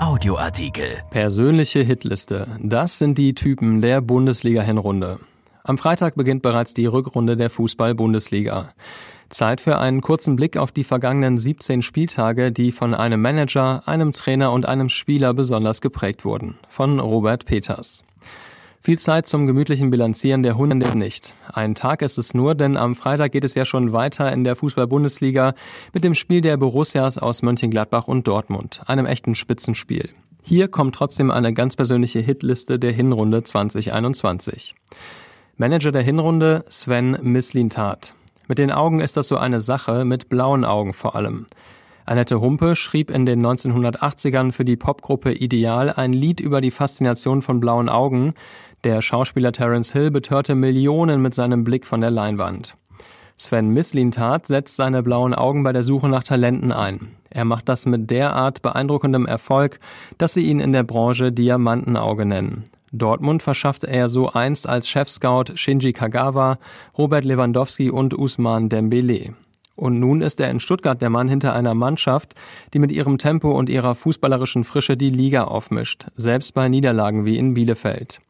Audioartikel. Persönliche Hitliste. Das sind die Typen der Bundesliga-Hinrunde. Am Freitag beginnt bereits die Rückrunde der Fußball-Bundesliga. Zeit für einen kurzen Blick auf die vergangenen 17 Spieltage, die von einem Manager, einem Trainer und einem Spieler besonders geprägt wurden. Von Robert Peters. Viel Zeit zum gemütlichen Bilanzieren der Hunde nicht. Ein Tag ist es nur, denn am Freitag geht es ja schon weiter in der Fußball-Bundesliga mit dem Spiel der Borussias aus Mönchengladbach und Dortmund, einem echten Spitzenspiel. Hier kommt trotzdem eine ganz persönliche Hitliste der Hinrunde 2021. Manager der Hinrunde Sven Mislintat. Mit den Augen ist das so eine Sache, mit blauen Augen vor allem. Annette Humpe schrieb in den 1980ern für die Popgruppe Ideal ein Lied über die Faszination von blauen Augen. Der Schauspieler Terence Hill betörte Millionen mit seinem Blick von der Leinwand. Sven Mislintat setzt seine blauen Augen bei der Suche nach Talenten ein. Er macht das mit derart beeindruckendem Erfolg, dass sie ihn in der Branche Diamantenauge nennen. Dortmund verschaffte er so einst als Chefscout Shinji Kagawa, Robert Lewandowski und Usman Dembele. Und nun ist er in Stuttgart der Mann hinter einer Mannschaft, die mit ihrem Tempo und ihrer fußballerischen Frische die Liga aufmischt, selbst bei Niederlagen wie in Bielefeld.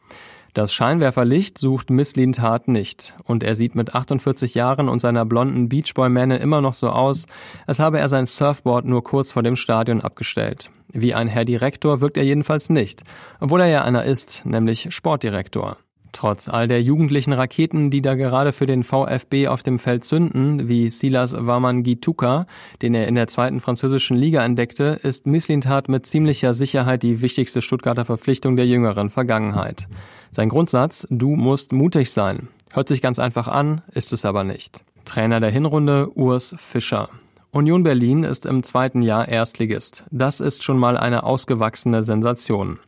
Das Scheinwerferlicht sucht Misslin Tat nicht, und er sieht mit 48 Jahren und seiner blonden Beachboy-Mähne immer noch so aus, als habe er sein Surfboard nur kurz vor dem Stadion abgestellt. Wie ein Herr Direktor wirkt er jedenfalls nicht, obwohl er ja einer ist, nämlich Sportdirektor. Trotz all der jugendlichen Raketen, die da gerade für den VfB auf dem Feld zünden, wie Silas Wamangituka, den er in der zweiten französischen Liga entdeckte, ist Mislintat mit ziemlicher Sicherheit die wichtigste Stuttgarter Verpflichtung der jüngeren Vergangenheit. Sein Grundsatz, du musst mutig sein. Hört sich ganz einfach an, ist es aber nicht. Trainer der Hinrunde Urs Fischer. Union Berlin ist im zweiten Jahr Erstligist. Das ist schon mal eine ausgewachsene Sensation.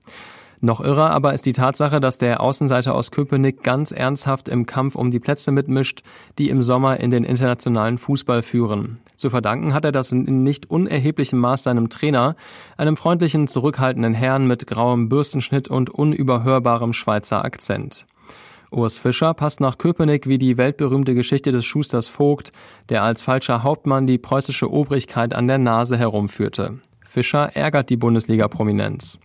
Noch irrer aber ist die Tatsache, dass der Außenseiter aus Köpenick ganz ernsthaft im Kampf um die Plätze mitmischt, die im Sommer in den internationalen Fußball führen. Zu verdanken hat er das in nicht unerheblichem Maß seinem Trainer, einem freundlichen, zurückhaltenden Herrn mit grauem Bürstenschnitt und unüberhörbarem Schweizer Akzent. Urs Fischer passt nach Köpenick wie die weltberühmte Geschichte des Schusters Vogt, der als falscher Hauptmann die preußische Obrigkeit an der Nase herumführte. Fischer ärgert die Bundesliga-Prominenz.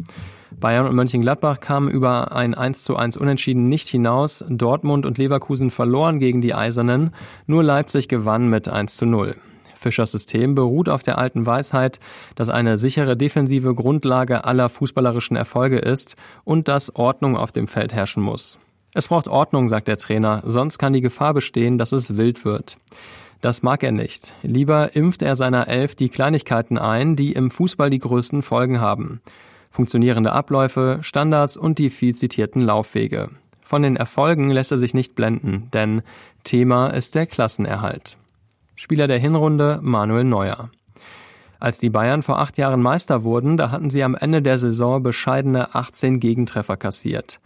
Bayern und Mönchengladbach kamen über ein 1 zu 1 Unentschieden nicht hinaus. Dortmund und Leverkusen verloren gegen die Eisernen. Nur Leipzig gewann mit 1 zu 0. Fischers System beruht auf der alten Weisheit, dass eine sichere defensive Grundlage aller fußballerischen Erfolge ist und dass Ordnung auf dem Feld herrschen muss. Es braucht Ordnung, sagt der Trainer, sonst kann die Gefahr bestehen, dass es wild wird. Das mag er nicht. Lieber impft er seiner Elf die Kleinigkeiten ein, die im Fußball die größten Folgen haben funktionierende Abläufe, Standards und die viel zitierten Laufwege. Von den Erfolgen lässt er sich nicht blenden, denn Thema ist der Klassenerhalt. Spieler der Hinrunde Manuel Neuer. Als die Bayern vor acht Jahren Meister wurden, da hatten sie am Ende der Saison bescheidene 18 Gegentreffer kassiert.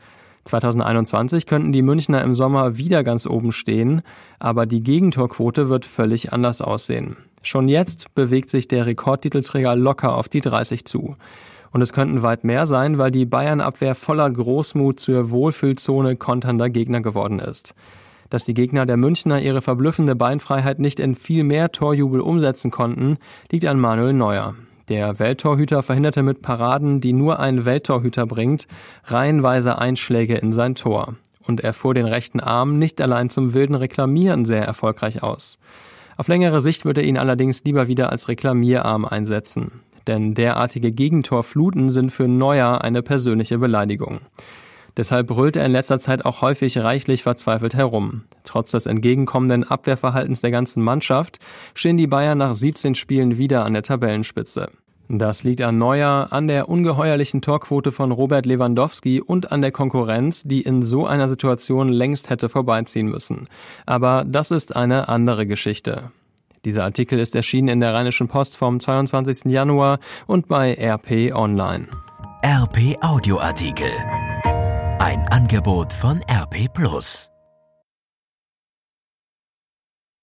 2021 könnten die Münchner im Sommer wieder ganz oben stehen, aber die Gegentorquote wird völlig anders aussehen. Schon jetzt bewegt sich der Rekordtitelträger locker auf die 30 zu. Und es könnten weit mehr sein, weil die Bayern-Abwehr voller Großmut zur Wohlfühlzone konternder Gegner geworden ist. Dass die Gegner der Münchner ihre verblüffende Beinfreiheit nicht in viel mehr Torjubel umsetzen konnten, liegt an Manuel Neuer. Der Welttorhüter verhinderte mit Paraden, die nur ein Welttorhüter bringt, reihenweise Einschläge in sein Tor. Und er fuhr den rechten Arm nicht allein zum wilden Reklamieren sehr erfolgreich aus. Auf längere Sicht wird er ihn allerdings lieber wieder als Reklamierarm einsetzen denn derartige Gegentorfluten sind für Neuer eine persönliche Beleidigung. Deshalb brüllt er in letzter Zeit auch häufig reichlich verzweifelt herum. Trotz des entgegenkommenden Abwehrverhaltens der ganzen Mannschaft stehen die Bayern nach 17 Spielen wieder an der Tabellenspitze. Das liegt an Neuer, an der ungeheuerlichen Torquote von Robert Lewandowski und an der Konkurrenz, die in so einer Situation längst hätte vorbeiziehen müssen. Aber das ist eine andere Geschichte. Dieser Artikel ist erschienen in der Rheinischen Post vom 22. Januar und bei RP Online. RP Audioartikel. Ein Angebot von RP Plus.